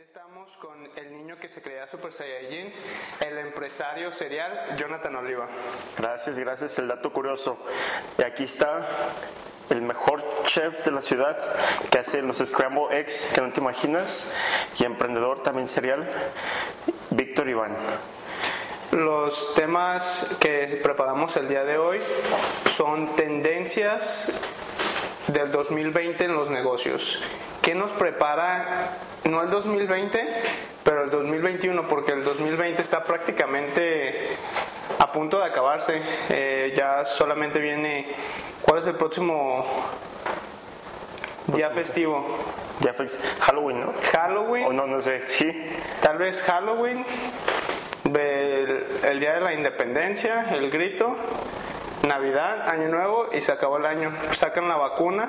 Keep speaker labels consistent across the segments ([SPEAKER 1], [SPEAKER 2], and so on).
[SPEAKER 1] Aquí estamos con el niño que se creía Super Saiyajin, el empresario serial Jonathan Oliva.
[SPEAKER 2] Gracias, gracias. El dato curioso. Y aquí está el mejor chef de la ciudad que hace los Scramble Eggs que no te imaginas y emprendedor también serial, Víctor Iván.
[SPEAKER 1] Los temas que preparamos el día de hoy son tendencias del 2020 en los negocios. ¿Qué nos prepara, no el 2020, pero el 2021? Porque el 2020 está prácticamente a punto de acabarse. Eh, ya solamente viene, ¿cuál es el próximo día festivo?
[SPEAKER 2] Ya fue Halloween, ¿no?
[SPEAKER 1] Halloween.
[SPEAKER 2] O no, no sé, sí.
[SPEAKER 1] Tal vez Halloween, el, el día de la independencia, el grito, Navidad, Año Nuevo y se acabó el año. Sacan la vacuna,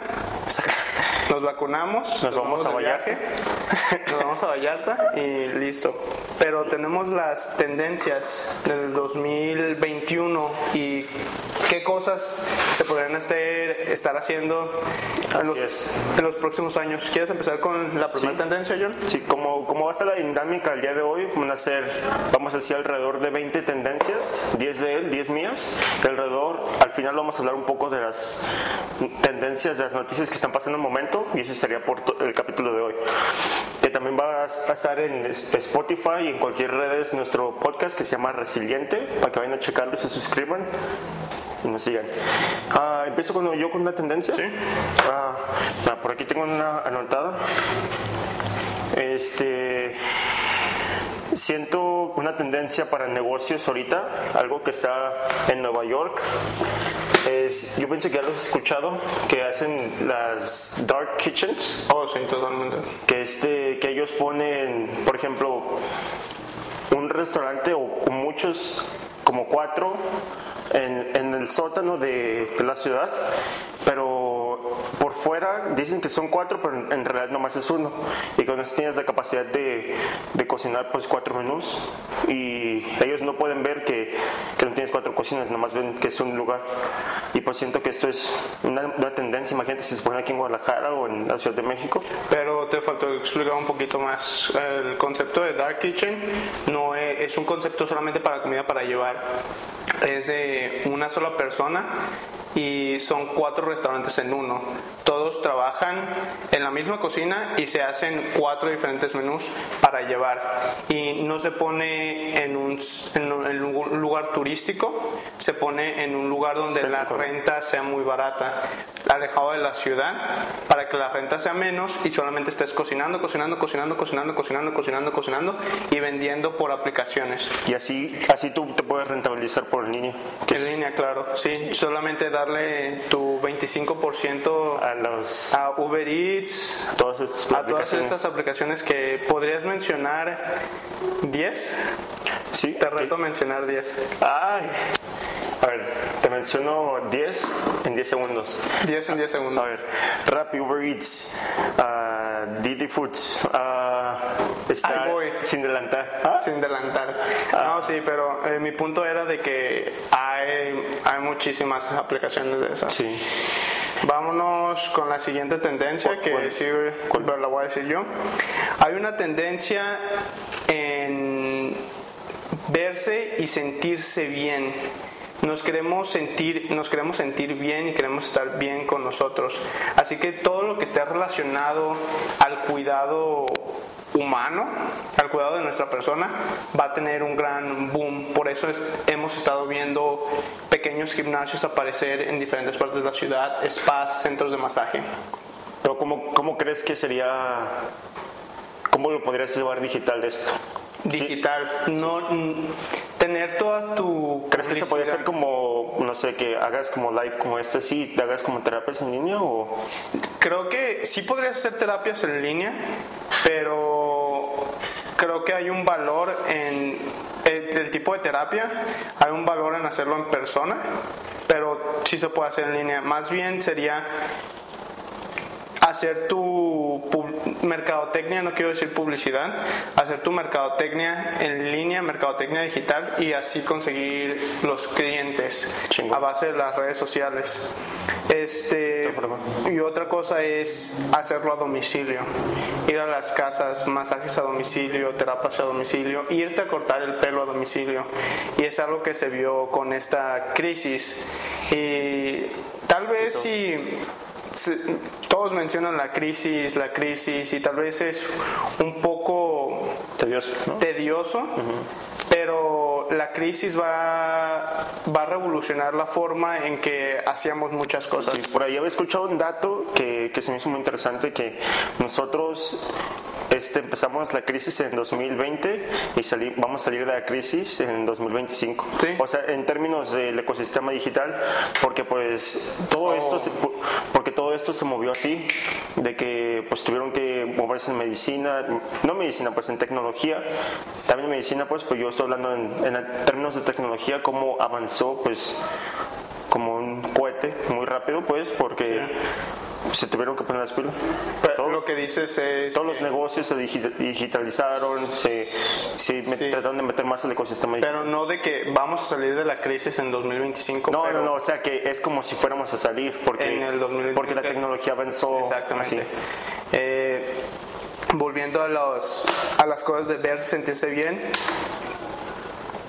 [SPEAKER 1] nos vacunamos,
[SPEAKER 2] Nos vamos a Vallarta.
[SPEAKER 1] nos vamos a Vallarta y listo. Pero tenemos las tendencias del 2021 y qué cosas se podrían estar, estar haciendo en los, en los próximos años. ¿Quieres empezar con la primera
[SPEAKER 2] Sí.
[SPEAKER 1] tendencia, John?
[SPEAKER 2] Sí, como, como va a estar la dinámica el día de hoy, van a ser, vamos a decir, alrededor de 20 tendencias, 10 de él, 10 mías. De alrededor, al final vamos a hablar un poco de las tendencias, de las noticias que están pasando en el momento, y ese sería por el capítulo de hoy. Que también va a estar en es- Spotify y en cualquier redes nuestro podcast que se llama Resiliente, para que vayan a checarlo y se suscriban y nos sigan. Ah, Empiezo con, yo con una tendencia.
[SPEAKER 1] Sí.
[SPEAKER 2] Ah, ah, por aquí tengo una anotada. Este. Siento una tendencia para negocios ahorita, algo que está en Nueva York. Es, yo pienso que ya lo has escuchado, que hacen las dark kitchens,
[SPEAKER 1] Oh, sí, totalmente.
[SPEAKER 2] que, este, que ellos ponen, por ejemplo, un restaurante o muchos, como cuatro, en, en el sótano de, de la ciudad, pero por fuera dicen que son cuatro, pero en, en realidad nomás es uno. Y con eso tienes la capacidad de, de cocinar pues cuatro menús y ellos no pueden ver que, que no tienes cuatro cocinas, nomás ven que es un lugar. Y pues siento que esto es una, una tendencia, imagínate si se pone aquí en Guadalajara o en la Ciudad de México.
[SPEAKER 1] Pero te faltó explicar un poquito más. El concepto de Dark Kitchen no es, es un concepto solamente para comida para llevar. Es de una sola persona y son cuatro restaurantes en uno. Todos trabajan en la misma cocina y se hacen cuatro diferentes menús para llevar. Y no se pone en un, en un- lugar turístico, se pone en un lugar donde la
[SPEAKER 2] Céntrico.
[SPEAKER 1] Renta sea muy barata, alejado de la ciudad, para que la renta sea menos y solamente estés cocinando, cocinando, cocinando, cocinando, cocinando, cocinando, cocinando y vendiendo por aplicaciones.
[SPEAKER 2] Y así, así tú te puedes rentabilizar por línea. Que
[SPEAKER 1] En
[SPEAKER 2] es
[SPEAKER 1] línea, claro, sí, solamente darle tu 25%
[SPEAKER 2] a los,
[SPEAKER 1] a Uber Eats,
[SPEAKER 2] todas estas
[SPEAKER 1] a todas estas aplicaciones que podrías mencionar 10.
[SPEAKER 2] Sí,
[SPEAKER 1] Te reto a mencionar 10.
[SPEAKER 2] Ay. A ver, menciono 10 en 10 segundos.
[SPEAKER 1] 10 en 10
[SPEAKER 2] A
[SPEAKER 1] segundos.
[SPEAKER 2] ver, Rappi, Uber Eats, ah, Didi Foods, ah, está
[SPEAKER 1] Ahí voy.
[SPEAKER 2] sin delantar. ¿Ah?
[SPEAKER 1] Sin delantal. No, sí, pero eh, mi punto era de que hay, hay muchísimas aplicaciones de esas.
[SPEAKER 2] Sí.
[SPEAKER 1] Vámonos con la siguiente tendencia que
[SPEAKER 2] ¿Cuál?
[SPEAKER 1] sí, la voy a decir yo. Hay una tendencia en verse y sentirse bien. Nos queremos sentir, nos queremos sentir bien y queremos estar bien con nosotros. Así que todo lo que esté relacionado al cuidado humano, al cuidado de nuestra persona, va a tener un gran boom. Por eso es- hemos estado viendo pequeños gimnasios aparecer en diferentes partes de la ciudad, spas, centros de masaje.
[SPEAKER 2] Pero ¿cómo, ¿cómo crees que sería, cómo lo podrías llevar digital de esto?
[SPEAKER 1] Digital, no tener toda tu
[SPEAKER 2] ¿Crees que se
[SPEAKER 1] publicidad.
[SPEAKER 2] hacer como, no sé, que hagas como live como este, sí, te hagas como terapias en línea o...?
[SPEAKER 1] Creo que sí podrías hacer terapias en línea, pero creo que hay un valor en el, el tipo de terapia, hay un valor en hacerlo en persona, pero sí se puede hacer en línea. Más bien sería hacer tu mercadotecnia, no quiero decir publicidad, hacer tu mercadotecnia en línea, mercadotecnia digital y así conseguir los clientes a base de las redes sociales. Este, y otra cosa es hacerlo a domicilio. Ir a las casas, masajes a domicilio, terapias a domicilio, irte a cortar el pelo a domicilio. Y es algo que se vio con esta crisis. Y tal vez si todos mencionan la crisis, la crisis, y tal vez es un poco
[SPEAKER 2] tedioso,
[SPEAKER 1] tedioso pero la crisis va, va a revolucionar la forma en que hacíamos muchas cosas.
[SPEAKER 2] por ahí había escuchado un dato que, que se me hizo muy interesante, que nosotros este, empezamos la crisis en 2020 y vamos a salir de la crisis en 2025. O sea, en términos del ecosistema digital, porque pues todo oh. esto se, porque todo esto se movió así, de que pues tuvieron que moverse en medicina, no medicina, pues en tecnología, también en medicina, pues, pues yo estoy hablando en, términos de tecnología, cómo avanzó, pues, como un cohete muy rápido, pues, porque se tuvieron que poner las pilas.
[SPEAKER 1] todo, lo que dices es.
[SPEAKER 2] Todos los negocios se digitalizaron, se, trataron de meter más al ecosistema
[SPEAKER 1] Pero no de que vamos a salir de la crisis en 2025.
[SPEAKER 2] No, no, no, o sea que es como si fuéramos a salir, porque, porque la tecnología avanzó.
[SPEAKER 1] Exactamente. Eh, volviendo a, los, a las cosas de verse, sentirse bien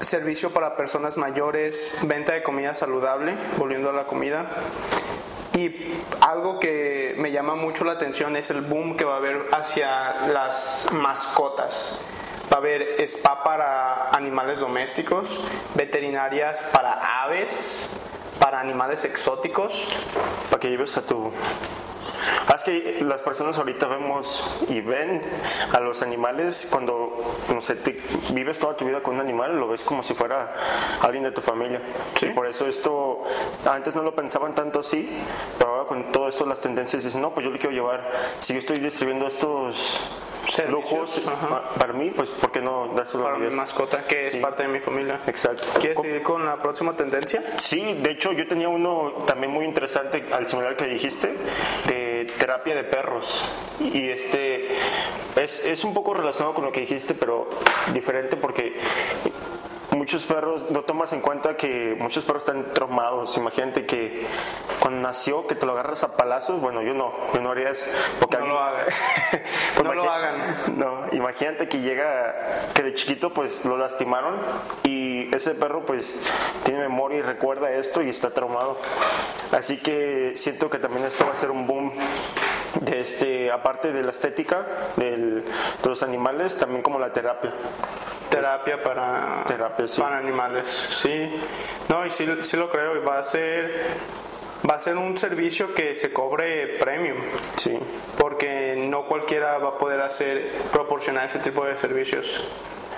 [SPEAKER 1] servicio para personas mayores, venta de comida saludable, volviendo a la comida, y algo que me llama mucho la atención es el boom que va a haber hacia las mascotas. Va a haber spa para animales domésticos, veterinarias para aves, para animales exóticos.
[SPEAKER 2] Para que lleves a tu es que las personas ahorita vemos y ven a los animales cuando, no sé, vives toda tu vida con un animal, lo ves como si fuera alguien de tu familia. Y por eso esto, antes no lo pensaban tanto así, pero ahora con todo esto las tendencias dicen, no, pues yo le quiero llevar, si yo estoy distribuyendo estos lujos para mí, pues ¿por qué no dárselo
[SPEAKER 1] para mi mascota que es parte de mi familia?
[SPEAKER 2] Exacto.
[SPEAKER 1] ¿Quieres seguir con la próxima tendencia?
[SPEAKER 2] Sí, de hecho yo tenía uno también muy interesante al similar que dijiste de terapia de perros y este es, es un poco relacionado con lo que dijiste pero diferente porque muchos perros, no tomas en cuenta que muchos perros están traumados. Imagínate que cuando nació, que te lo agarras a palazos, bueno, yo no, yo no haría eso.
[SPEAKER 1] Porque no lo hagan. Pues no lo hagan.
[SPEAKER 2] No, imagínate que llega, que de chiquito pues lo lastimaron y ese perro pues tiene memoria y recuerda esto y está traumado. Así que siento que también esto va a ser un boom de este, aparte de la estética de los animales, también como la terapia.
[SPEAKER 1] Terapia para, para animales, sí. No, y sí, sí lo creo, y va a ser va a ser un servicio que se cobre premium.
[SPEAKER 2] Sí.
[SPEAKER 1] Porque no cualquiera va a poder hacer proporcionar ese tipo de servicios.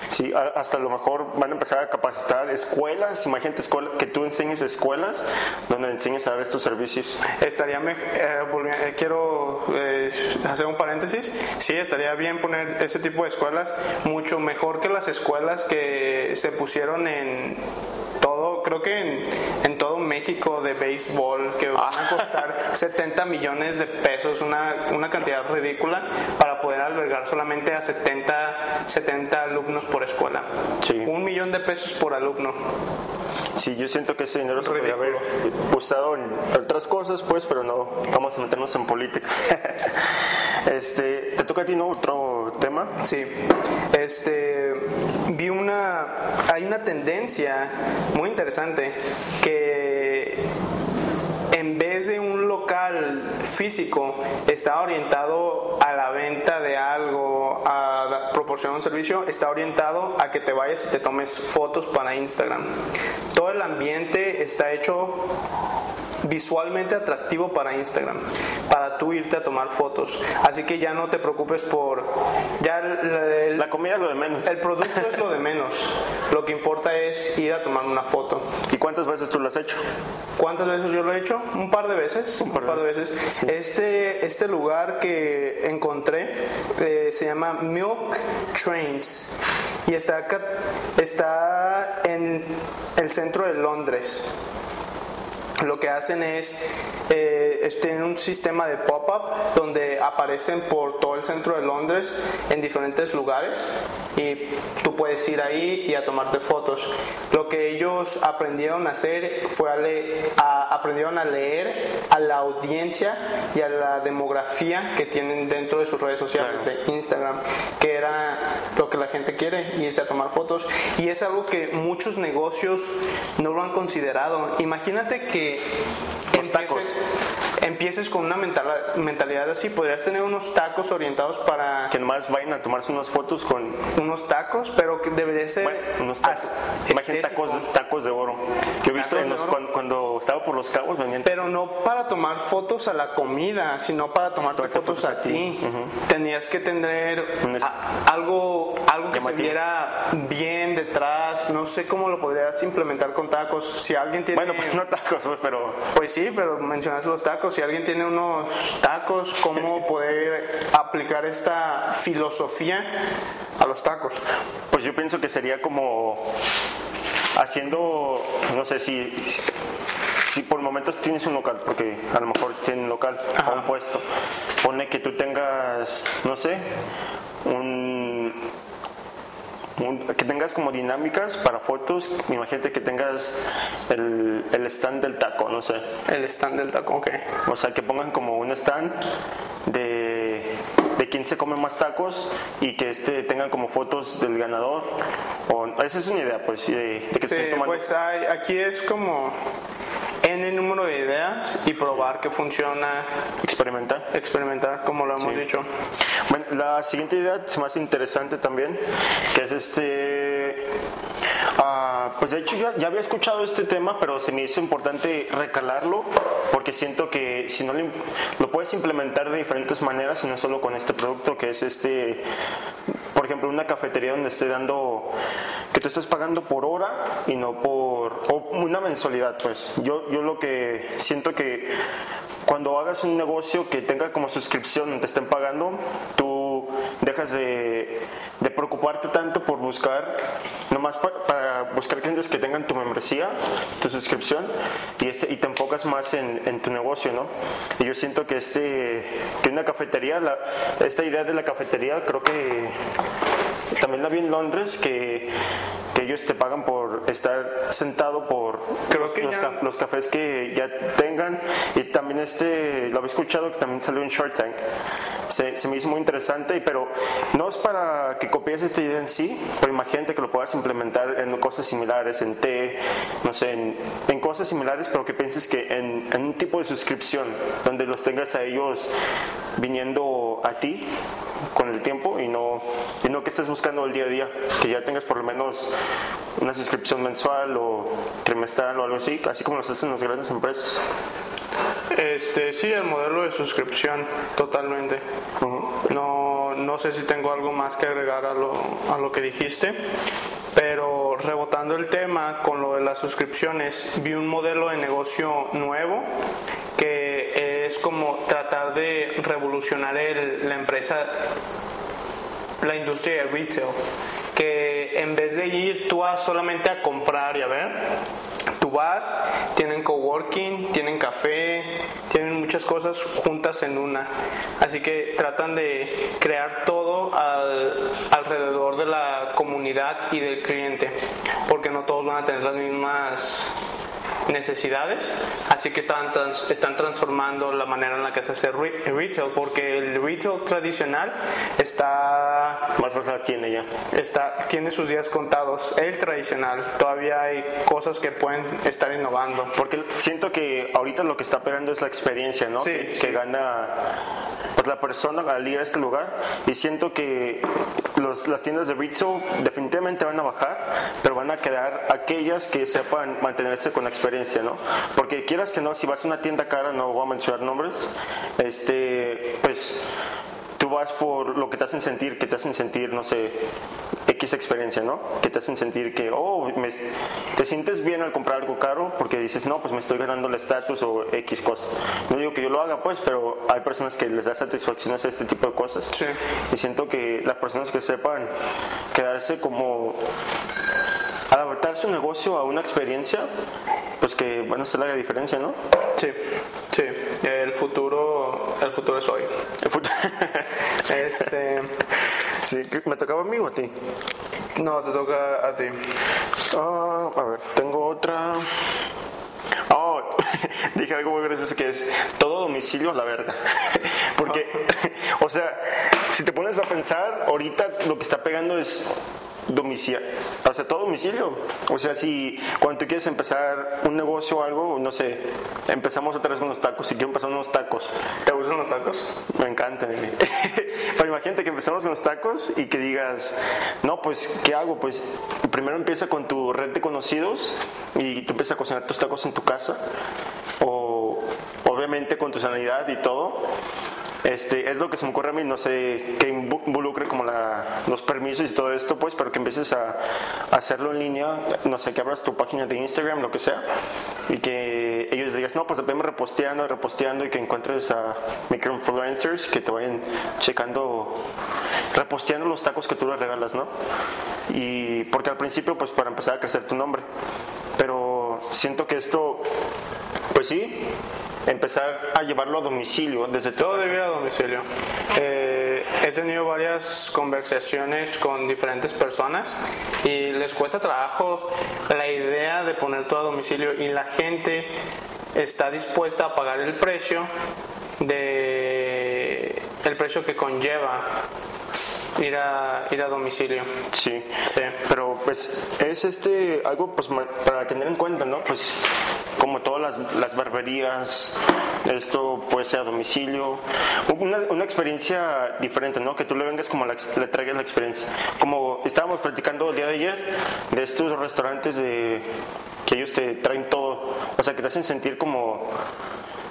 [SPEAKER 2] Sí, hasta a lo mejor van a empezar a capacitar escuelas, imagínate escuela, que tú enseñes escuelas donde enseñes a dar estos servicios.
[SPEAKER 1] Estaría eh, eh, quiero eh, hacer un paréntesis, sí, estaría bien poner ese tipo de escuelas mucho mejor que las escuelas que se pusieron en creo que en, en todo México de béisbol, que van a costar 70 millones de pesos, una, una cantidad ridícula, para poder albergar solamente a 70, 70 alumnos por escuela. Un millón de pesos por alumno.
[SPEAKER 2] Sí, yo siento que ese dinero se podría haber usado en otras cosas, pues, pero no vamos a meternos en política. este, ¿Te toca a ti, no? Otro tema.
[SPEAKER 1] Sí. Este, vi una, hay una tendencia muy interesante que en vez de un local físico está orientado a la venta de algo, a proporcionar un servicio, está orientado a que te vayas y te tomes fotos para Instagram. Todo el ambiente está hecho visualmente atractivo para Instagram, para tú irte a tomar fotos. Así que ya no te preocupes por... Ya
[SPEAKER 2] la comida es lo de menos.
[SPEAKER 1] El producto es lo de menos. Lo que importa es ir a tomar una foto.
[SPEAKER 2] ¿Y cuántas veces tú lo has hecho?
[SPEAKER 1] ¿Cuántas veces yo lo he hecho? Un par de veces. Un par, de veces. Este, este lugar que encontré eh, se llama Milk Trains y está, está en el centro de Londres lo que hacen es, eh, tienen un sistema de pop-up donde aparecen por todo el centro de Londres en diferentes lugares y tú puedes ir ahí y a tomarte fotos. Lo que ellos aprendieron a hacer fue a, le- a- aprendieron a leer a la audiencia y a la demografía que tienen dentro de sus redes sociales
[SPEAKER 2] Claro.
[SPEAKER 1] de Instagram, que era lo que la gente quiere, irse a tomar fotos. Y es algo que muchos negocios no lo han considerado. Imagínate que
[SPEAKER 2] Los tacos.
[SPEAKER 1] empieces con una mental- mentalidad así, podrías tener unos tacos orientados para
[SPEAKER 2] Que nomás vayan a tomarse unas fotos con
[SPEAKER 1] unos tacos, pero que debería ser
[SPEAKER 2] bueno, unos tacos. Imagínate tacos, tacos de oro. Que he visto en los- cuando, cuando estaba por los cabos
[SPEAKER 1] Pero no para tomar fotos a la comida, sino para tomarte
[SPEAKER 2] Tomarte
[SPEAKER 1] fotos,
[SPEAKER 2] fotos
[SPEAKER 1] a,
[SPEAKER 2] a
[SPEAKER 1] ti. Tenías que tener a- algo, algo que se
[SPEAKER 2] Llamativo.
[SPEAKER 1] viera bien detrás. No sé cómo lo podrías implementar con tacos. Si alguien tiene.
[SPEAKER 2] Bueno, pues no tacos, pero
[SPEAKER 1] Pues sí, pero mencionas los tacos. Si alguien tiene unos tacos, ¿cómo poder aplicar esta filosofía a los tacos?
[SPEAKER 2] pues yo pienso que sería como haciendo, no sé si, si por momentos tienes un local, porque a lo mejor tienes un local
[SPEAKER 1] Ajá.
[SPEAKER 2] o un puesto, pone que tú tengas, no sé, un, un- que tengas como dinámicas para fotos, imagínate que tengas el, el stand del taco, no sé,
[SPEAKER 1] El stand del taco, ok.
[SPEAKER 2] o sea, que pongan como un stand de, de quién se come más tacos y que este tengan como fotos del ganador. O, esa es una idea, pues, de, de que
[SPEAKER 1] Sí, pues hay- aquí es como n número de ideas y probar que funciona,
[SPEAKER 2] experimentar.
[SPEAKER 1] experimentar, como lo hemos
[SPEAKER 2] Sí.
[SPEAKER 1] dicho.
[SPEAKER 2] Bueno, la siguiente idea me hace interesante también, que es este... ah, pues de hecho ya, ya había escuchado este tema, pero se me hizo importante recalarlo, porque siento que si no lo, lo puedes implementar de diferentes maneras y no solo con este producto, que es este, por ejemplo, una cafetería donde esté dando, tú estés pagando por hora y no por, una mensualidad, pues. Yo, yo lo que siento que cuando hagas un negocio que tenga como suscripción, te estén pagando, tú dejas de, de preocuparte tanto por buscar, nomás pa- para buscar clientes que tengan tu membresía, tu suscripción, y, este, y te enfocas más en, en tu negocio, ¿no? Y yo siento que, este, que una cafetería, la- esta idea de la cafetería, creo que también la vi en Londres, que, que ellos te pagan por estar sentado por
[SPEAKER 1] Creo
[SPEAKER 2] los,
[SPEAKER 1] que
[SPEAKER 2] los
[SPEAKER 1] ya-
[SPEAKER 2] los cafés que ya tengan. Y también este lo había escuchado que también salió en Short Tank. Se, se me hizo muy interesante pero no es para que copies esta idea en sí pero imagínate que lo puedas implementar en cosas similares en té no sé en, en cosas similares pero que pienses que en, en un tipo de suscripción donde los tengas a ellos viniendo a ti con el tiempo y no, y no que estés buscando el día a día, que ya tengas por lo menos una suscripción mensual o trimestral o algo así, así como lo hacen las grandes empresas.
[SPEAKER 1] Este, sí, el modelo de suscripción, totalmente. No, no sé si tengo algo más que agregar a lo, a lo que dijiste, pero rebotando el tema con lo de las suscripciones, vi un modelo de negocio nuevo que es como tratar de revolucionar la empresa, la industria de retail, que en vez de ir tú a solamente a comprar y a ver, tú vas, tienen coworking, tienen café, tienen muchas cosas juntas en una. Así que tratan de crear todo al- alrededor de la comunidad y del cliente, porque no todos van a tener las mismas necesidades, así que están, trans- están transformando la manera en la que se hace re- retail, porque el retail tradicional está
[SPEAKER 2] Más pasa aquí en ella.
[SPEAKER 1] está, tiene sus días contados. El tradicional, todavía hay cosas que pueden estar innovando.
[SPEAKER 2] Porque siento que ahorita lo que está pegando es la experiencia, ¿no?
[SPEAKER 1] Sí,
[SPEAKER 2] que,
[SPEAKER 1] sí.
[SPEAKER 2] que gana pues, la persona al ir a este lugar. Y siento que los- las tiendas de retail definitivamente van a bajar, pero van a quedar aquellas que sepan mantenerse con la experiencia, ¿no? Porque quieras que no, si vas a una tienda cara, no voy a mencionar nombres, este, pues tú vas por lo que te hacen sentir, que te hacen sentir, no sé, X experiencia, ¿no? Que te hacen sentir que, oh, me- te sientes bien al comprar algo caro porque dices, no, pues me estoy ganando el estatus o X cosa. No digo que yo lo haga, pues, pero hay personas que les da satisfacción hacer este tipo de cosas.
[SPEAKER 1] Sí.
[SPEAKER 2] Y siento que las personas que sepan quedarse como adaptar su negocio a una experiencia, pues que van a hacer la diferencia, ¿no?
[SPEAKER 1] Sí, sí. El futuro, el futuro es hoy.
[SPEAKER 2] El fut-
[SPEAKER 1] Este,
[SPEAKER 2] sí, ¿me tocaba a mí o a ti?
[SPEAKER 1] no, te toca a ti.
[SPEAKER 2] Ah, a ver, tengo otra. Oh, dije algo muy gracioso que es todo domicilio a la verga. Porque, o sea, si te pones a pensar, ahorita lo que está pegando es domicilio. O sea, todo domicilio. O sea, si cuando tú quieres empezar un negocio o algo, no sé, empezamos otra vez con los tacos. Si quiero empezar unos tacos,
[SPEAKER 1] ¿Te gustan los tacos?
[SPEAKER 2] me encantan. Pero imagínate que empezamos con los tacos y que digas, no, pues, ¿qué hago? Pues primero empieza con tu red de conocidos y tú empiezas a cocinar tus tacos en tu casa. O obviamente con tu sanidad y todo. Este, es lo que se me ocurre a mí, no sé invu- involucre como la, los permisos y todo esto, pues, pero que empieces a, a hacerlo en línea, no sé, que abras tu página de Instagram, lo que sea, y que ellos digas, no, pues veme reposteando, reposteando, y que encuentres a microinfluencers que te vayan checando, reposteando los tacos que tú les regalas, ¿no? Y porque al principio, pues, para empezar a crecer tu nombre, pero siento que esto, pues sí, empezar a llevarlo a domicilio desde
[SPEAKER 1] Todo debe ir a domicilio. Eh, he tenido varias conversaciones con diferentes personas y les cuesta trabajo la idea de poner todo a domicilio y la gente está dispuesta a pagar el precio de el precio que conlleva ir a ir a domicilio.
[SPEAKER 2] Sí.
[SPEAKER 1] Sí.
[SPEAKER 2] Pero pues es este algo pues para tener en cuenta, ¿no? Pues como todas las, las barberías, esto puede ser a domicilio, una, una experiencia diferente, ¿no? Que tú le vengas como la, le traigas la experiencia. Como estábamos platicando el día de ayer de estos restaurantes de que ellos te traen todo, o sea, que te hacen sentir como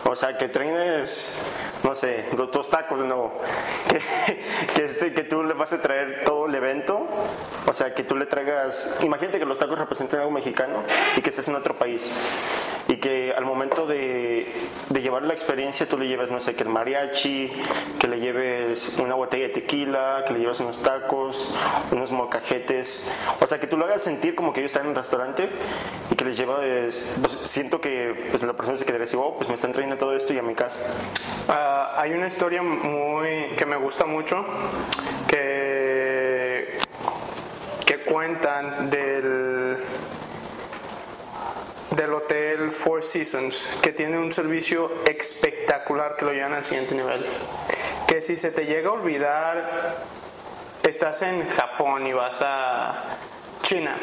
[SPEAKER 2] o sea, que traes, no sé, dos tacos de nuevo. Que, que, este, que tú le vas a traer todo el evento. O sea, que tú le traigas. Imagínate que los tacos representen algo mexicano y que estés en otro país. Y que al momento de, de llevar la experiencia tú le lleves, no sé, que el mariachi, que le lleves una botella de tequila, que le lleves unos tacos, unos molcajetes. O sea, que tú lo hagas sentir como que ellos están en un restaurante y que les lleves. Pues, siento que pues, la persona se quedaría así, oh, pues me están trayendo todo esto y a mi casa.
[SPEAKER 1] Ah, hay una historia muy que me gusta mucho que que cuentan del del hotel Four Seasons que tiene un servicio espectacular que lo llevan al siguiente nivel que si se te llega a olvidar estás en Japón y vas a China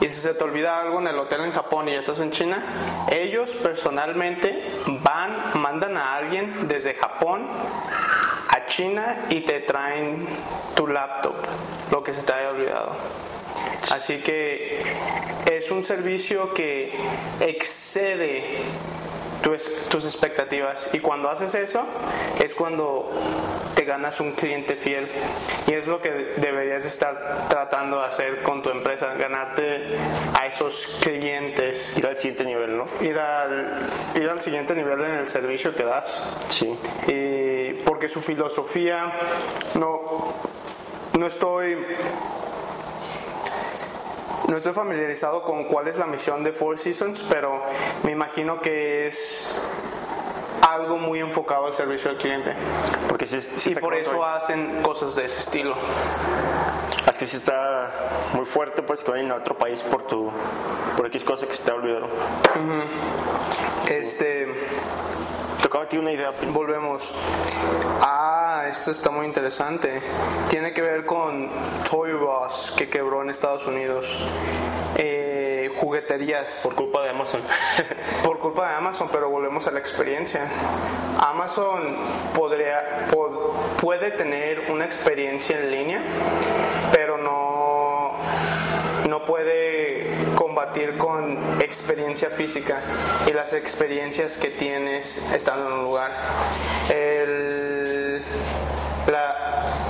[SPEAKER 1] y si se te olvida algo en el hotel en Japón y estás en China, ellos personalmente van, mandan a alguien desde Japón a China y te traen tu laptop, lo que se te haya olvidado. Así que es un servicio que excede tus, tus expectativas y cuando haces eso es cuando te ganas un cliente fiel y es lo que deberías estar tratando de hacer con tu empresa, ganarte a esos clientes,
[SPEAKER 2] Ir al siguiente nivel, ¿no?
[SPEAKER 1] ir al, ir al siguiente nivel en el servicio que das
[SPEAKER 2] Sí.
[SPEAKER 1] y porque su filosofía no no estoy no estoy familiarizado con cuál es la misión de Four Seasons, pero me imagino que es algo muy enfocado al servicio al cliente.
[SPEAKER 2] Porque sí
[SPEAKER 1] Y por eso hacen cosas de ese estilo.
[SPEAKER 2] Es que sí está muy fuerte, pues, que vayan a otro país por tu... Por X cosa que se te ha olvidado.
[SPEAKER 1] Este,
[SPEAKER 2] Tocaba aquí una idea.
[SPEAKER 1] volvemos. Ah, esto está muy interesante. Tiene que ver con Toy Boss que quebró en Estados Unidos. Eh, jugueterías.
[SPEAKER 2] Por culpa de Amazon.
[SPEAKER 1] por culpa de Amazon, pero volvemos a la experiencia. Amazon podría, pod- puede tener una experiencia en línea, pero no, no puede combatir con experiencia física y las experiencias que tienes estando en un lugar. El,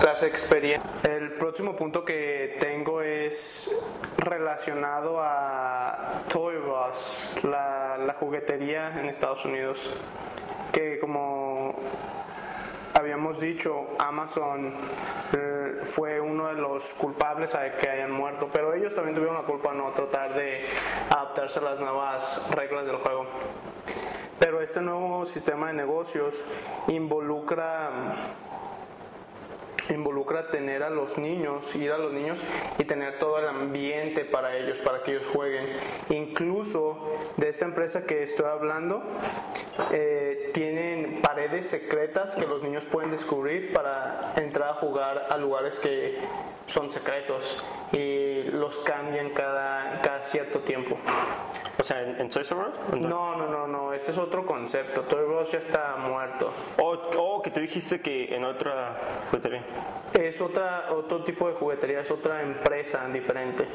[SPEAKER 1] las experiencias. El próximo punto que tengo es relacionado a Toy Boss, la, la juguetería en Estados Unidos, que como habíamos dicho, Amazon eh, fue uno de los culpables a que hayan muerto, pero ellos también tuvieron la culpa no tratar de adaptarse a las nuevas reglas del juego. Pero este nuevo sistema de negocios involucra involucra tener a los niños, ir a los niños y tener todo el ambiente para ellos, para que ellos jueguen. Incluso de esta empresa que estoy hablando, eh, tienen paredes secretas que los niños pueden descubrir para entrar a jugar a lugares que son secretos y los cambian cada, cada cierto tiempo.
[SPEAKER 2] O sea, ¿en, en Toys R Us?
[SPEAKER 1] No, no, no, no, este es otro concepto. Toy R Us ya está muerto.
[SPEAKER 2] O o que tú dijiste que en otra juguetería.
[SPEAKER 1] Es otra, otro tipo de juguetería, es otra empresa diferente.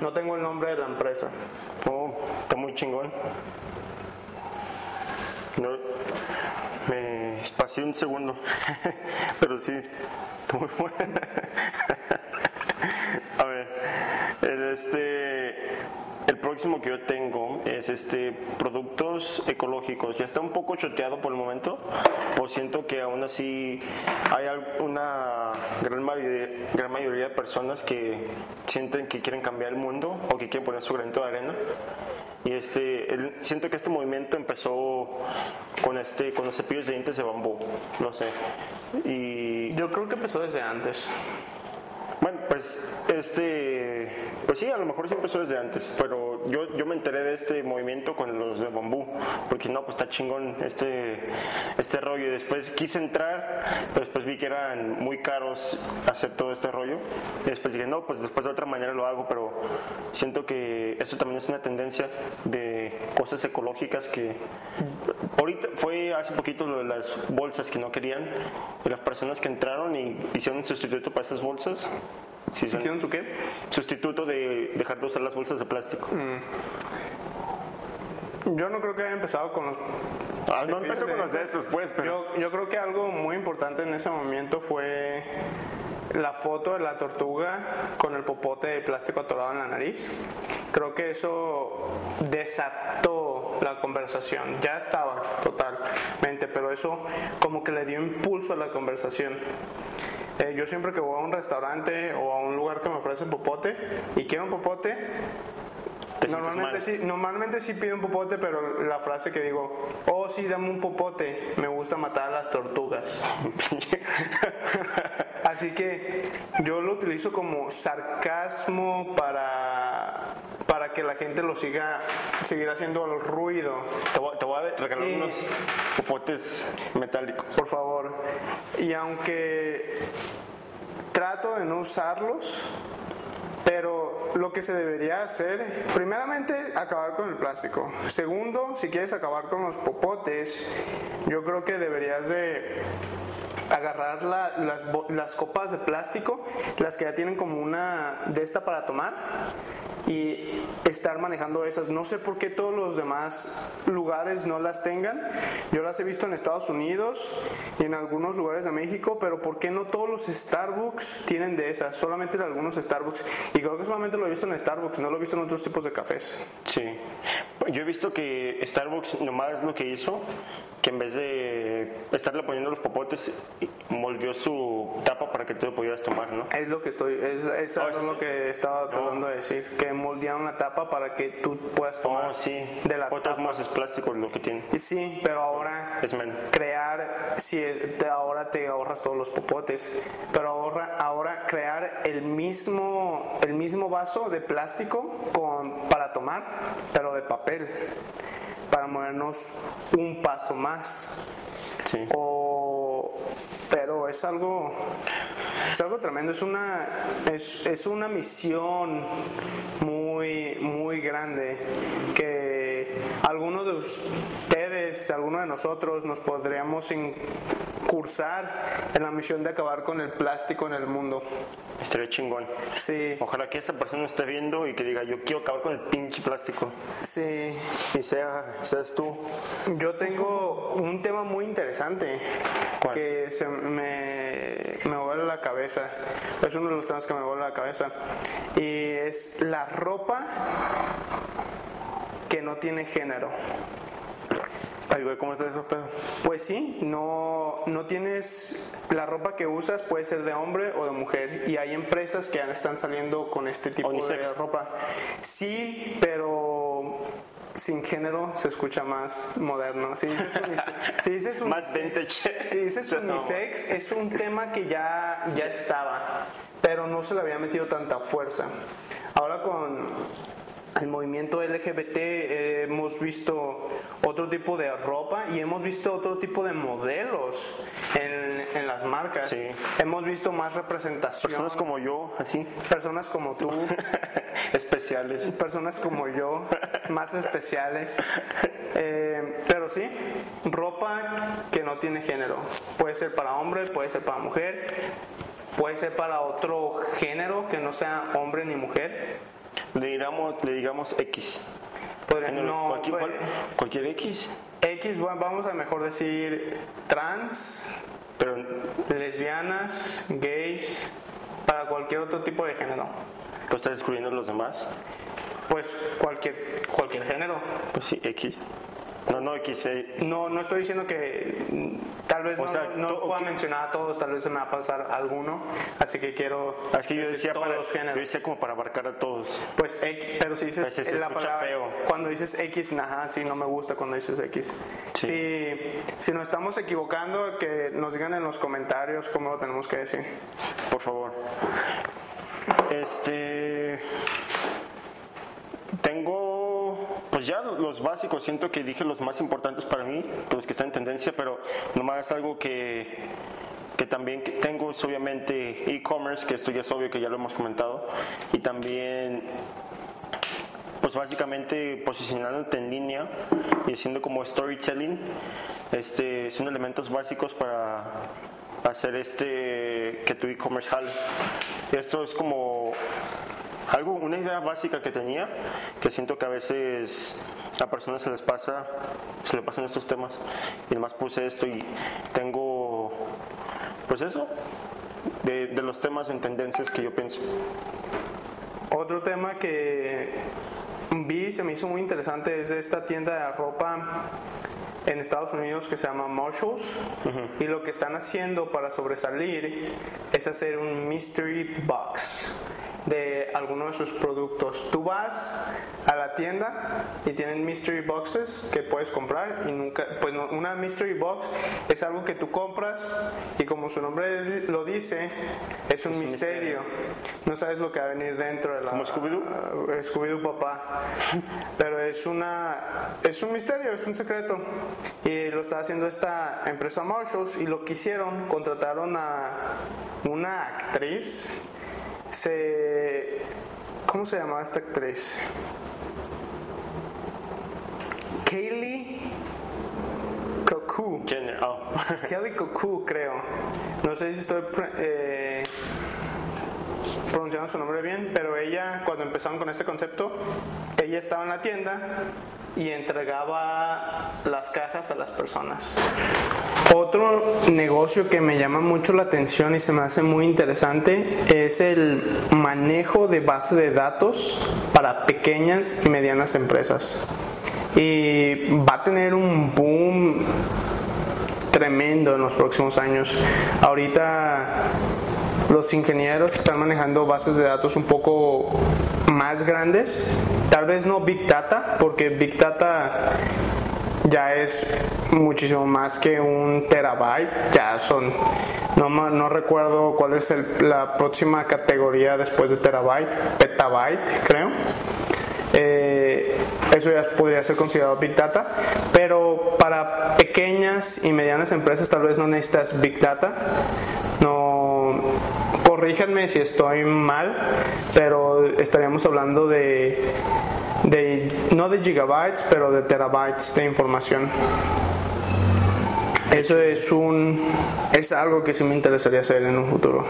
[SPEAKER 1] No tengo el nombre de la empresa.
[SPEAKER 2] Oh, está muy chingón. No, me espacié un segundo, pero sí, está muy bueno. A ver, este, próximo que yo tengo es este productos ecológicos. Ya está un poco choteado por el momento, pues siento que aún así hay una gran mayoría, gran mayoría de personas que sienten que quieren cambiar el mundo o que quieren poner su granito de arena. Y este, el- siento que este movimiento empezó con este, con los cepillos de dientes de bambú, no sé. Y
[SPEAKER 1] Yo creo que empezó desde antes.
[SPEAKER 2] bueno, pues este, pues sí, a lo mejor sí empezó desde antes, pero yo, yo me enteré de este movimiento con los de bambú, porque no, pues está chingón este, este rollo. Y después quise entrar, pero después vi que eran muy caros hacer todo este rollo. Y después dije, no, pues después de otra manera lo hago, pero siento que eso también es una tendencia de cosas ecológicas que ahorita fue hace poquito lo de las bolsas que no querían y las personas que entraron y hicieron un sustituto para esas bolsas sí,
[SPEAKER 1] ¿Hicieron su qué?
[SPEAKER 2] sustituto de dejar de usar las bolsas de plástico
[SPEAKER 1] Yo no creo que haya empezado con los...
[SPEAKER 2] Ah, no empezó con los de estos pues pero
[SPEAKER 1] Yo, yo creo que algo muy importante en ese momento fue la foto de la tortuga con el popote de plástico atorado en la nariz. Creo que eso desató la conversación. Ya estaba totalmente, pero eso como que le dio impulso a la conversación. Eh, yo siempre que voy a un restaurante o a un lugar que me ofrece popote y quiero un popote, Normalmente
[SPEAKER 2] mal.
[SPEAKER 1] sí, normalmente sí pido un popote, pero la frase que digo, oh sí, dame un popote, me gusta matar a las tortugas. Así que yo lo utilizo como sarcasmo para que la gente lo siga, seguir haciendo el ruido.
[SPEAKER 2] te, voy, te voy a regalar unos popotes metálicos
[SPEAKER 1] Por favor. Y aunque trato de no usarlos, pero lo que se debería hacer, primeramente, acabar con el plástico. Segundo, si quieres acabar con los popotes, yo creo que deberías de agarrar la- las, las copas de plástico, las que ya tienen como una de esta para tomar, y estar manejando esas. No sé por qué todos los demás lugares no las tengan. Yo las he visto en Estados Unidos y en algunos lugares de México, pero ¿por qué no todos los Starbucks tienen de esas? Solamente en algunos Starbucks. Y creo que solamente lo he visto en Starbucks, no lo he visto en otros tipos de cafés.
[SPEAKER 2] Sí. Yo he visto que Starbucks nomás lo que hizo, que en vez de estarle poniendo los popotes, moldeó su tapa para que tú lo pudieras tomar, ¿no?
[SPEAKER 1] Es lo que estoy, es, es
[SPEAKER 2] Oh,
[SPEAKER 1] lo que estaba tratando de decir, que moldearon la tapa para que tú puedas tomar
[SPEAKER 2] Oh, sí.
[SPEAKER 1] de la tapa.
[SPEAKER 2] más es plástico lo que tiene.
[SPEAKER 1] Sí, pero ahora
[SPEAKER 2] Es menos.
[SPEAKER 1] crear, si te, ahora te ahorras todos los popotes, pero ahora, ahora crear el mismo, el mismo vaso de plástico con, para tomar, pero de papel, para movernos un paso más.
[SPEAKER 2] Sí.
[SPEAKER 1] O, pero es algo, es algo tremendo, es una, es, es una misión muy, muy grande que algunos de ustedes, algunos de nosotros nos podríamos incursar en la misión de acabar con el plástico en el mundo.
[SPEAKER 2] Estaría chingón.
[SPEAKER 1] Sí,
[SPEAKER 2] Ojalá que esa persona esté viendo y que diga, yo quiero acabar con el pinche plástico.
[SPEAKER 1] sí.
[SPEAKER 2] Y sea, seas tú.
[SPEAKER 1] Yo tengo un tema muy interesante
[SPEAKER 2] ¿Cuál?
[SPEAKER 1] que se me, me vuelve la cabeza. Es uno de los temas que me vuelve la cabeza. Y es la ropa que no tiene género.
[SPEAKER 2] Ay, güey, ¿cómo está eso, pedo?
[SPEAKER 1] Pues sí, no, no tienes. La ropa que usas puede ser de hombre o de mujer. Y hay empresas que ya están saliendo con este tipo de ropa. Sí, pero sin género se escucha más moderno. Si dices, unisex, si dices
[SPEAKER 2] Más
[SPEAKER 1] unisex-
[SPEAKER 2] vintage.
[SPEAKER 1] si dices unisex, es un tema que ya, ya estaba, pero no se le había metido tanta fuerza. Ahora con el movimiento LGBT eh, hemos visto otro tipo de ropa y hemos visto otro tipo de modelos en, en las marcas.
[SPEAKER 2] Sí.
[SPEAKER 1] Hemos visto más representación.
[SPEAKER 2] Personas como yo, así,
[SPEAKER 1] personas como tú,
[SPEAKER 2] especiales.
[SPEAKER 1] personas como yo, más especiales. Eh, pero sí, ropa que no tiene género. Puede ser para hombre, puede ser para mujer, puede ser para otro género que no sea hombre ni mujer.
[SPEAKER 2] Le digamos, le digamos X.
[SPEAKER 1] Podría-
[SPEAKER 2] Género,
[SPEAKER 1] no,
[SPEAKER 2] cualquier,
[SPEAKER 1] pues,
[SPEAKER 2] cualquier X,
[SPEAKER 1] X, bueno, vamos a mejor decir trans,
[SPEAKER 2] pero
[SPEAKER 1] lesbianas, gays, para cualquier otro tipo de género.
[SPEAKER 2] lo está descubriendo los demás.
[SPEAKER 1] Pues cualquier, cualquier género.
[SPEAKER 2] Pues sí, X. No, no, X. eh,
[SPEAKER 1] No, no estoy diciendo que mm, tal vez
[SPEAKER 2] O
[SPEAKER 1] no,
[SPEAKER 2] sea,
[SPEAKER 1] no os pueda mencionar a todos, tal vez se me va a pasar alguno, así que quiero
[SPEAKER 2] que yo decía,
[SPEAKER 1] todos
[SPEAKER 2] para,
[SPEAKER 1] los
[SPEAKER 2] yo
[SPEAKER 1] géneros.
[SPEAKER 2] decía como para abarcar a todos.
[SPEAKER 1] Pues X, pero si dices
[SPEAKER 2] Pues
[SPEAKER 1] la palabra,
[SPEAKER 2] feo.
[SPEAKER 1] cuando dices X, ajá, sí, no me gusta cuando dices X.
[SPEAKER 2] Sí.
[SPEAKER 1] Si, si nos estamos equivocando, que nos digan en los comentarios cómo lo tenemos que decir.
[SPEAKER 2] Por favor. Este. Tengo. Ya los básicos, siento que dije los más importantes para mí, los que están en tendencia, pero nomás algo que, que también tengo es obviamente e-commerce, que esto ya es obvio que ya lo hemos comentado, y también pues básicamente posicionándote en línea y haciendo como storytelling, este, son elementos básicos para hacer este que tu e-commerce jale. Esto es como algo, una idea básica que tenía, que siento que a veces a personas se les pasa, se le pasan estos temas. Y además puse esto y tengo, pues eso, de, de los temas en tendencias que yo pienso.
[SPEAKER 1] Otro tema que vi y se me hizo muy interesante es de esta tienda de ropa en Estados Unidos que se llama Marshalls y lo que están haciendo para sobresalir es hacer un mystery box de alguno de sus productos. Tú vas a la tienda y tienen mystery boxes que puedes comprar y nunca, pues no, una mystery box es algo que tú compras y como su nombre lo dice, es un misterio. No sabes lo que va a venir dentro de la
[SPEAKER 2] ¿Como Scooby-Doo?
[SPEAKER 1] Scooby-Doo papá. Pero es una es un misterio, es un secreto. Y lo está haciendo esta empresa Marshalls y lo que hicieron, contrataron a una actriz. Se ¿Cómo se llamaba esta actriz? Kaylee.
[SPEAKER 2] Jenner, oh.
[SPEAKER 1] Kelly Cuckoo, creo. No sé si estoy eh, pronunciando su nombre bien, pero ella, cuando empezaron con este concepto, ella estaba en la tienda y entregaba las cajas a las personas. Otro negocio que me llama mucho la atención y se me hace muy interesante es el manejo de base de datos para pequeñas y medianas empresas. Y va a tener un boom tremendo en los próximos años. Ahorita los ingenieros están manejando bases de datos un poco más grandes, tal vez no Big Data, porque Big Data ya es muchísimo más que un terabyte, ya son, no, no recuerdo cuál es el- la próxima categoría después de terabyte, petabyte creo. Eh, eso ya podría ser considerado Big Data, pero para pequeñas y medianas empresas tal vez no necesitas Big Data. No, corríjanme si estoy mal, pero estaríamos hablando de, de no de gigabytes, pero de terabytes de información. Eso es un es algo que sí me interesaría hacer en un futuro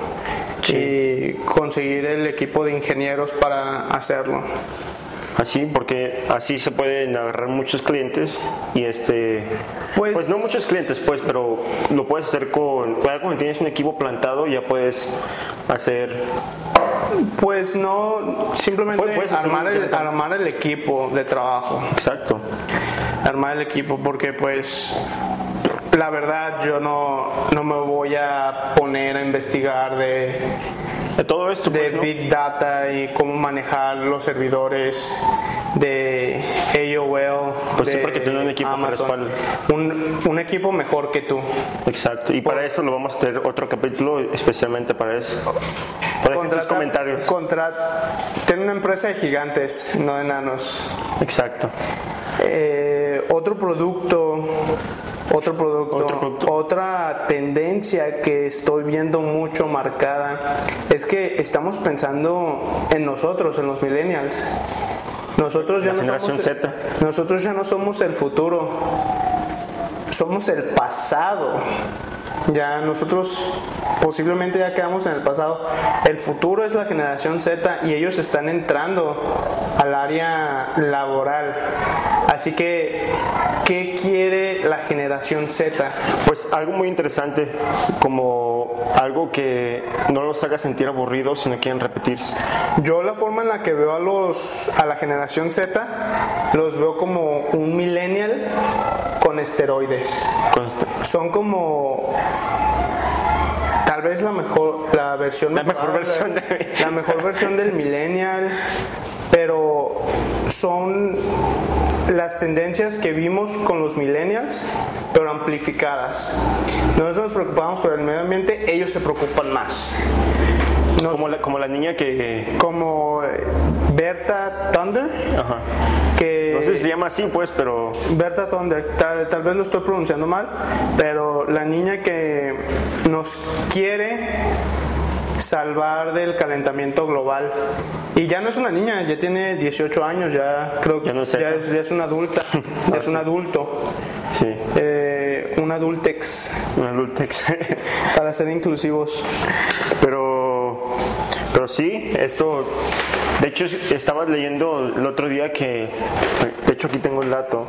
[SPEAKER 1] y conseguir el equipo de ingenieros para hacerlo.
[SPEAKER 2] Así, porque así se pueden agarrar muchos clientes y este.
[SPEAKER 1] Pues-
[SPEAKER 2] Pues, no muchos clientes, pues, pero lo puedes hacer con. Cuando tienes un equipo plantado, ya puedes hacer.
[SPEAKER 1] Pues no, simplemente
[SPEAKER 2] puedes hacer
[SPEAKER 1] armar el, armar el equipo de trabajo,
[SPEAKER 2] Exacto.
[SPEAKER 1] armar el equipo porque pues la verdad yo no, no me voy a poner a investigar de
[SPEAKER 2] De todo esto,
[SPEAKER 1] de
[SPEAKER 2] pues, ¿no?
[SPEAKER 1] Big Data y cómo manejar los servidores de AOL.
[SPEAKER 2] Pues sí,
[SPEAKER 1] de
[SPEAKER 2] porque tiene un equipo
[SPEAKER 1] Amazon. Un, un equipo mejor que tú.
[SPEAKER 2] Exacto. Y para eso lo vamos a tener otro capítulo especialmente para eso. Dejen sus comentarios.
[SPEAKER 1] contra- Ten una empresa de gigantes, no de enanos.
[SPEAKER 2] Exacto.
[SPEAKER 1] Eh, otro producto, otro producto,
[SPEAKER 2] Otro producto.
[SPEAKER 1] otra tendencia que estoy viendo mucho marcada es que estamos pensando en nosotros, en los millennials. Nosotros ya
[SPEAKER 2] La
[SPEAKER 1] no
[SPEAKER 2] generación
[SPEAKER 1] somos,
[SPEAKER 2] Z.
[SPEAKER 1] nosotros ya no somos el futuro, somos el pasado. Ya nosotros posiblemente ya quedamos en el pasado. El futuro es la generación Z y ellos están entrando al área laboral. Así que, ¿qué quiere la generación Z?
[SPEAKER 2] Pues algo muy interesante, como algo que no los haga sentir aburridos si no quieren repetirse.
[SPEAKER 1] Yo la forma en la que veo a los a la generación Z los veo como un millennial con esteroides.
[SPEAKER 2] Con este-
[SPEAKER 1] Son como tal vez la mejor la versión
[SPEAKER 2] La mejor
[SPEAKER 1] mejorada,
[SPEAKER 2] versión de-
[SPEAKER 1] la mejor versión del millennial, pero son las tendencias que vimos con los millennials, pero amplificadas. Nosotros nos preocupamos por el medio ambiente, ellos se preocupan más. Nos-
[SPEAKER 2] Como la, como la niña que...
[SPEAKER 1] como eh, Berta Thunder,
[SPEAKER 2] Ajá.
[SPEAKER 1] que
[SPEAKER 2] No sé si se llama así, pues, pero...
[SPEAKER 1] Berta Thunder, tal, tal vez lo estoy pronunciando mal, pero la niña que nos quiere salvar del calentamiento global. Y ya no es una niña, ya tiene 18 años, ya creo que
[SPEAKER 2] Ya no es
[SPEAKER 1] ya,
[SPEAKER 2] Z.
[SPEAKER 1] es, ya es una adulta, ya es un adulto,
[SPEAKER 2] Sí,
[SPEAKER 1] eh, un adultex,
[SPEAKER 2] una adultex.
[SPEAKER 1] para ser inclusivos.
[SPEAKER 2] Pero, pero sí, esto, de hecho estaba leyendo el otro día que, de hecho aquí tengo el dato,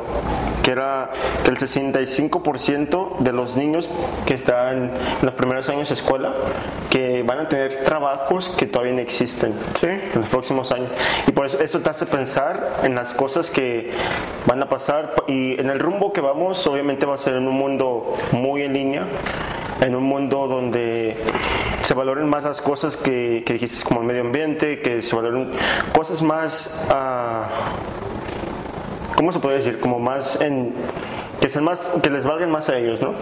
[SPEAKER 2] que era que el 65% de los niños que están en los primeros años de escuela, que van a tener trabajos que todavía no existen
[SPEAKER 1] Sí.
[SPEAKER 2] en los próximos años. Y por eso eso te hace pensar en las cosas que van a pasar y en el rumbo que vamos obviamente va a ser en un mundo muy en línea, en un mundo donde se valoren más las cosas que, dijiste como el medio ambiente, que se valoren cosas más... ah, ¿Cómo se puede decir? Como más. Que, sean más, que les valgan más a ellos, ¿no?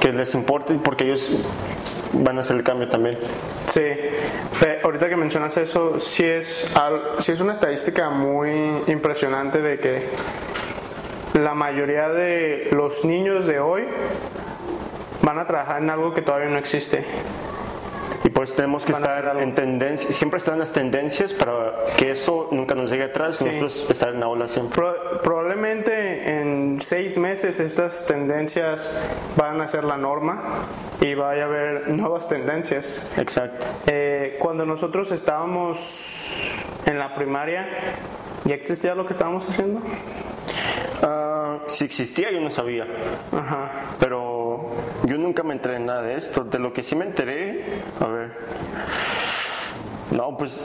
[SPEAKER 2] Que les importe porque ellos van a hacer el cambio también.
[SPEAKER 1] Sí, ahorita que mencionas eso, sí es, al- sí es una estadística muy impresionante de que la mayoría de los niños de hoy van a trabajar en algo que todavía no existe.
[SPEAKER 2] Y por eso tenemos que estar en tendencia, siempre estar en las tendencias para que eso nunca nos llegue atrás y nosotros estar en la ola siempre.
[SPEAKER 1] Pro- probablemente en seis meses estas tendencias van a ser la norma y vaya a haber nuevas tendencias.
[SPEAKER 2] Exacto.
[SPEAKER 1] Eh, cuando nosotros estábamos en la primaria, ¿ya existía lo que estábamos haciendo?
[SPEAKER 2] Ah, si existía yo no sabía,
[SPEAKER 1] Ajá.
[SPEAKER 2] pero yo nunca me enteré en nada de esto. De lo que sí me enteré, a ver. No, pues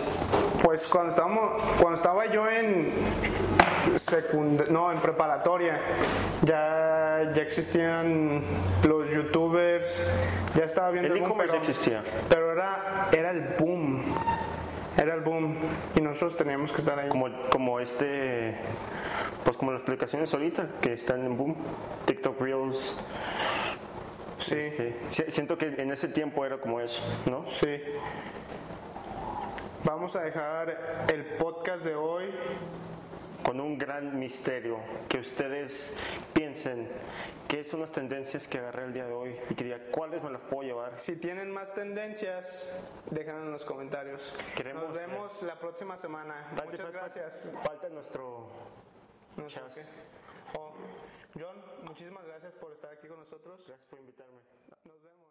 [SPEAKER 1] Pues cuando estábamos, cuando estaba yo en secund no, en preparatoria, ya, ya existían los youtubers, ya estaba viendo
[SPEAKER 2] el
[SPEAKER 1] boom,
[SPEAKER 2] e-commerce
[SPEAKER 1] pero,
[SPEAKER 2] existía.
[SPEAKER 1] pero era, era el boom. Era el boom. Y nosotros teníamos que estar ahí.
[SPEAKER 2] Como, como este, pues como las aplicaciones ahorita que están en boom, TikTok Reels.
[SPEAKER 1] Sí,
[SPEAKER 2] siento que en ese tiempo era como eso, ¿no?
[SPEAKER 1] sí. Vamos a dejar el podcast de hoy
[SPEAKER 2] con un gran misterio, que ustedes piensen qué son las tendencias que agarré el día de hoy y que digan cuáles me las puedo llevar.
[SPEAKER 1] Si tienen más tendencias, déjenlo en los comentarios.
[SPEAKER 2] Queremos
[SPEAKER 1] Nos vemos la próxima semana. Muchas gracias.
[SPEAKER 2] Falta nuestro
[SPEAKER 1] sé
[SPEAKER 2] Chas.
[SPEAKER 1] Oh, John, muchísimas gracias por estar aquí con nosotros.
[SPEAKER 2] Gracias por invitarme.
[SPEAKER 1] Nos vemos.